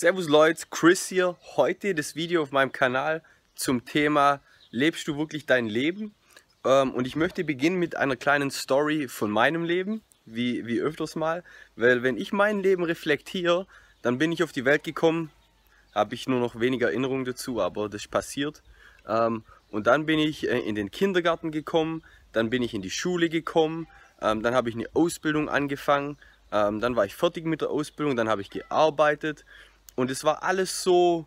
Servus Leute, Chris hier. Heute das Video auf meinem Kanal zum Thema Lebst du wirklich dein Leben? Ähm, und ich möchte beginnen mit einer kleinen Story von meinem Leben, wie, wie öfters mal. Weil wenn ich mein Leben reflektiere, dann bin ich auf die Welt gekommen, habe ich nur noch weniger Erinnerungen dazu, aber das passiert. Ähm, und dann bin ich äh, in den Kindergarten gekommen, dann bin ich in die Schule gekommen, ähm, dann habe ich eine Ausbildung angefangen, dann war ich fertig mit der Ausbildung, dann habe ich gearbeitet und es war alles so,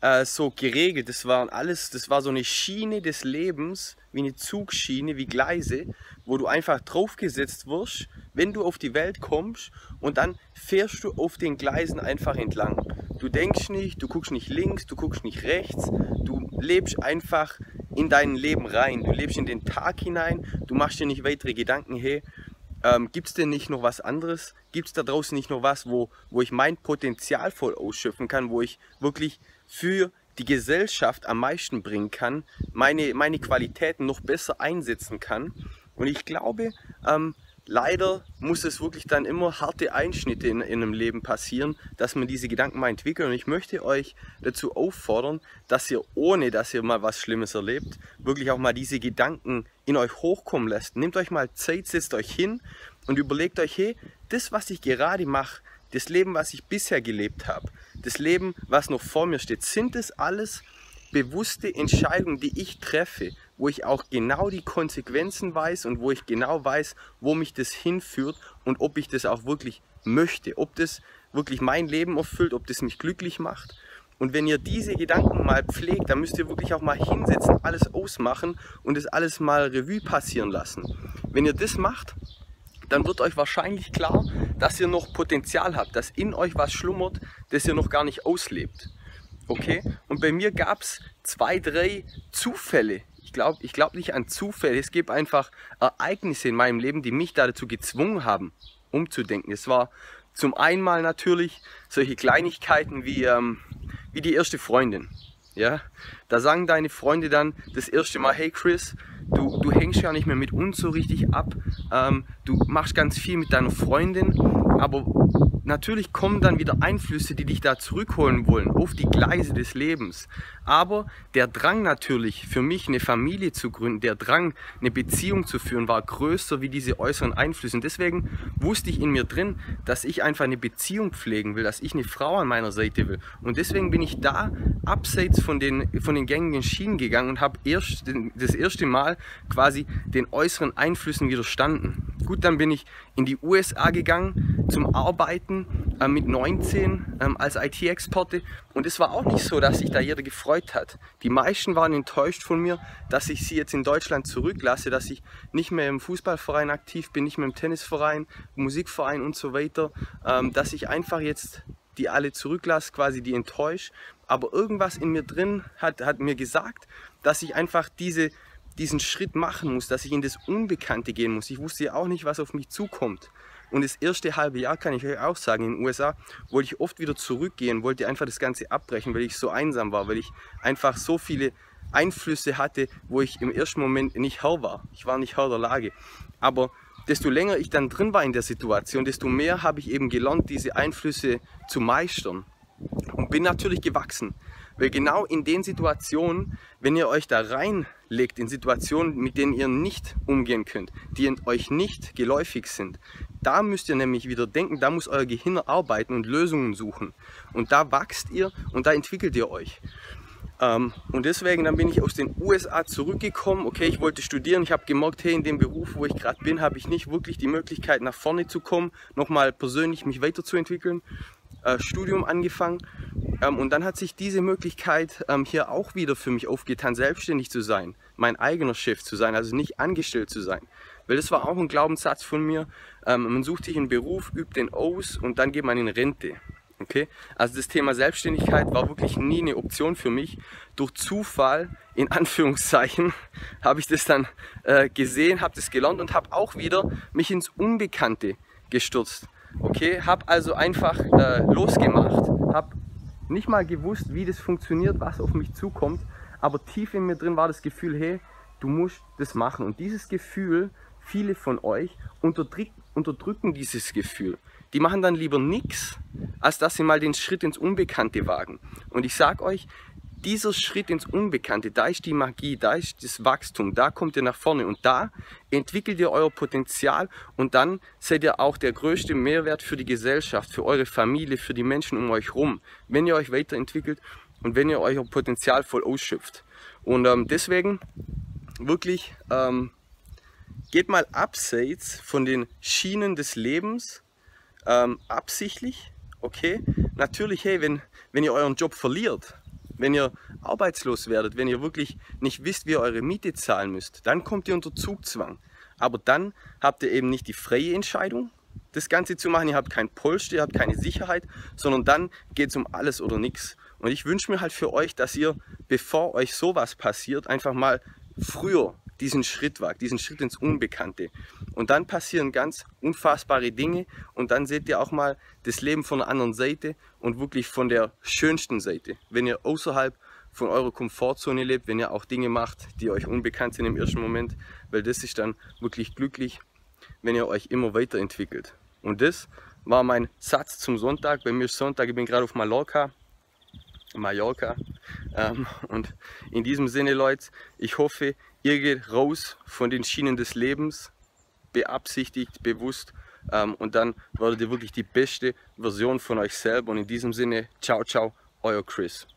äh, so geregelt. Das war alles, das war so eine Schiene des Lebens, wie eine Zugschiene, wie Gleise, wo du einfach draufgesetzt wirst, wenn du auf die Welt kommst und dann fährst du auf den Gleisen einfach entlang. Du denkst nicht, du guckst nicht links, du guckst nicht rechts, du lebst einfach in dein Leben rein, du lebst in den Tag hinein, du machst dir nicht weitere Gedanken, hey, ähm, Gibt es denn nicht noch was anderes? Gibt es da draußen nicht noch was, wo, wo ich mein Potenzial voll ausschöpfen kann, wo ich wirklich für die Gesellschaft am meisten bringen kann, meine, meine Qualitäten noch besser einsetzen kann? Und ich glaube, ähm, leider muss es wirklich dann immer harte Einschnitte in, in einem Leben passieren, dass man diese Gedanken mal entwickelt. Und ich möchte euch dazu auffordern, dass ihr, ohne dass ihr mal was Schlimmes erlebt, wirklich auch mal diese Gedanken in euch hochkommen lässt. Nehmt euch mal Zeit, setzt euch hin und überlegt euch, hey, das, was ich gerade mache, das Leben, was ich bisher gelebt habe, das Leben, was noch vor mir steht, sind es alles bewusste Entscheidungen, die ich treffe, wo ich auch genau die Konsequenzen weiß und wo ich genau weiß, wo mich das hinführt und ob ich das auch wirklich möchte, ob das wirklich mein Leben erfüllt, ob das mich glücklich macht. Und wenn ihr diese Gedanken mal pflegt, dann müsst ihr wirklich auch mal hinsetzen, alles ausmachen und das alles mal Revue passieren lassen. Wenn ihr das macht, dann wird euch wahrscheinlich klar, dass ihr noch Potenzial habt, dass in euch was schlummert, das ihr noch gar nicht auslebt. Okay? Und bei mir gab es zwei, drei Zufälle. Ich glaube ich glaub nicht an Zufälle. Es gibt einfach Ereignisse in meinem Leben, die mich dazu gezwungen haben, umzudenken. Es war zum einen mal natürlich solche Kleinigkeiten wie, ähm, wie die erste Freundin. Ja? Da sagen deine Freunde dann das erste Mal, hey Chris, du, du hängst ja nicht mehr mit uns so richtig ab, ähm, du machst ganz viel mit deiner Freundin, aber natürlich kommen dann wieder Einflüsse, die dich da zurückholen wollen auf die Gleise des Lebens. Aber der Drang natürlich für mich eine Familie zu gründen, der Drang eine Beziehung zu führen, war größer wie diese äußeren Einflüsse. Und deswegen wusste ich in mir drin, dass ich einfach eine Beziehung pflegen will, dass ich eine Frau an meiner Seite will. Und deswegen bin ich da abseits von den, von den gängigen Schienen gegangen und habe erst das erste Mal quasi den äußeren Einflüssen widerstanden. Gut, dann bin ich in die USA gegangen zum Arbeiten äh, mit 19 ähm, als IT-Exporte und es war auch nicht so, dass sich da jeder gefreut hat. Die meisten waren enttäuscht von mir, dass ich sie jetzt in Deutschland zurücklasse, dass ich nicht mehr im Fußballverein aktiv bin, nicht mehr im Tennisverein, Musikverein und so weiter, ähm, dass ich einfach jetzt die alle zurücklasse, quasi die enttäuscht. Aber irgendwas in mir drin hat, hat mir gesagt, dass ich einfach diese diesen Schritt machen muss, dass ich in das Unbekannte gehen muss. Ich wusste ja auch nicht, was auf mich zukommt. Und das erste halbe Jahr kann ich euch auch sagen, in den USA wollte ich oft wieder zurückgehen, wollte einfach das Ganze abbrechen, weil ich so einsam war, weil ich einfach so viele Einflüsse hatte, wo ich im ersten Moment nicht Herr war. Ich war nicht Herr der Lage. Aber desto länger ich dann drin war in der Situation, desto mehr habe ich eben gelernt, diese Einflüsse zu meistern. Und bin natürlich gewachsen. Weil genau in den Situationen, wenn ihr euch da reinlegt, in Situationen, mit denen ihr nicht umgehen könnt, die euch nicht geläufig sind, da müsst ihr nämlich wieder denken, da muss euer Gehirn arbeiten und Lösungen suchen. Und da wachst ihr und da entwickelt ihr euch. Ähm, und deswegen dann bin ich aus den USA zurückgekommen. Okay, ich wollte studieren. Ich habe gemerkt, hey, in dem Beruf, wo ich gerade bin, habe ich nicht wirklich die Möglichkeit, nach vorne zu kommen, nochmal persönlich mich weiterzuentwickeln. Äh, Studium angefangen ähm, und dann hat sich diese Möglichkeit ähm, hier auch wieder für mich aufgetan, selbstständig zu sein, mein eigener Chef zu sein, also nicht angestellt zu sein. Weil das war auch ein Glaubenssatz von mir. Ähm, man sucht sich einen Beruf, übt den aus und dann geht man in Rente. Okay? Also das Thema Selbstständigkeit war wirklich nie eine Option für mich. Durch Zufall, in Anführungszeichen, habe ich das dann äh, gesehen, habe das gelernt und habe auch wieder mich ins Unbekannte gestürzt. Okay, habe also einfach äh, losgemacht, habe nicht mal gewusst, wie das funktioniert, was auf mich zukommt, aber tief in mir drin war das Gefühl, hey, du musst das machen. Und dieses Gefühl viele von euch unterdrücken dieses Gefühl. Die machen dann lieber nichts, als dass sie mal den Schritt ins Unbekannte wagen. Und ich sage euch, dieser Schritt ins Unbekannte, da ist die Magie, da ist das Wachstum, da kommt ihr nach vorne und da entwickelt ihr euer Potenzial und dann seid ihr auch der größte Mehrwert für die Gesellschaft, für eure Familie, für die Menschen um euch herum, wenn ihr euch weiterentwickelt und wenn ihr euer Potenzial voll ausschöpft. Und ähm, deswegen wirklich ähm, geht mal abseits von den Schienen des Lebens, ähm, absichtlich, okay? Natürlich, hey, wenn, wenn ihr euren Job verliert, wenn ihr arbeitslos werdet, wenn ihr wirklich nicht wisst, wie ihr eure Miete zahlen müsst, dann kommt ihr unter Zugzwang. Aber dann habt ihr eben nicht die freie Entscheidung, das Ganze zu machen. Ihr habt kein Polster, ihr habt keine Sicherheit, sondern dann geht es um alles oder nichts. Und ich wünsche mir halt für euch, dass ihr, bevor euch sowas passiert, einfach mal früher diesen Schritt wagt, diesen Schritt ins Unbekannte. Und dann passieren ganz unfassbare Dinge und dann seht ihr auch mal das Leben von der anderen Seite und wirklich von der schönsten Seite. Wenn ihr außerhalb von eurer Komfortzone lebt, wenn ihr auch Dinge macht, die euch unbekannt sind im ersten Moment, weil das ist dann wirklich glücklich, wenn ihr euch immer weiterentwickelt. Und das war mein Satz zum Sonntag. Bei mir ist Sonntag, ich bin gerade auf Mallorca. Mallorca. Ähm, und in diesem Sinne, Leute, ich hoffe, Ihr geht raus von den Schienen des Lebens, beabsichtigt, bewusst ähm, und dann werdet ihr wirklich die beste Version von euch selber. Und in diesem Sinne, ciao, ciao, euer Chris.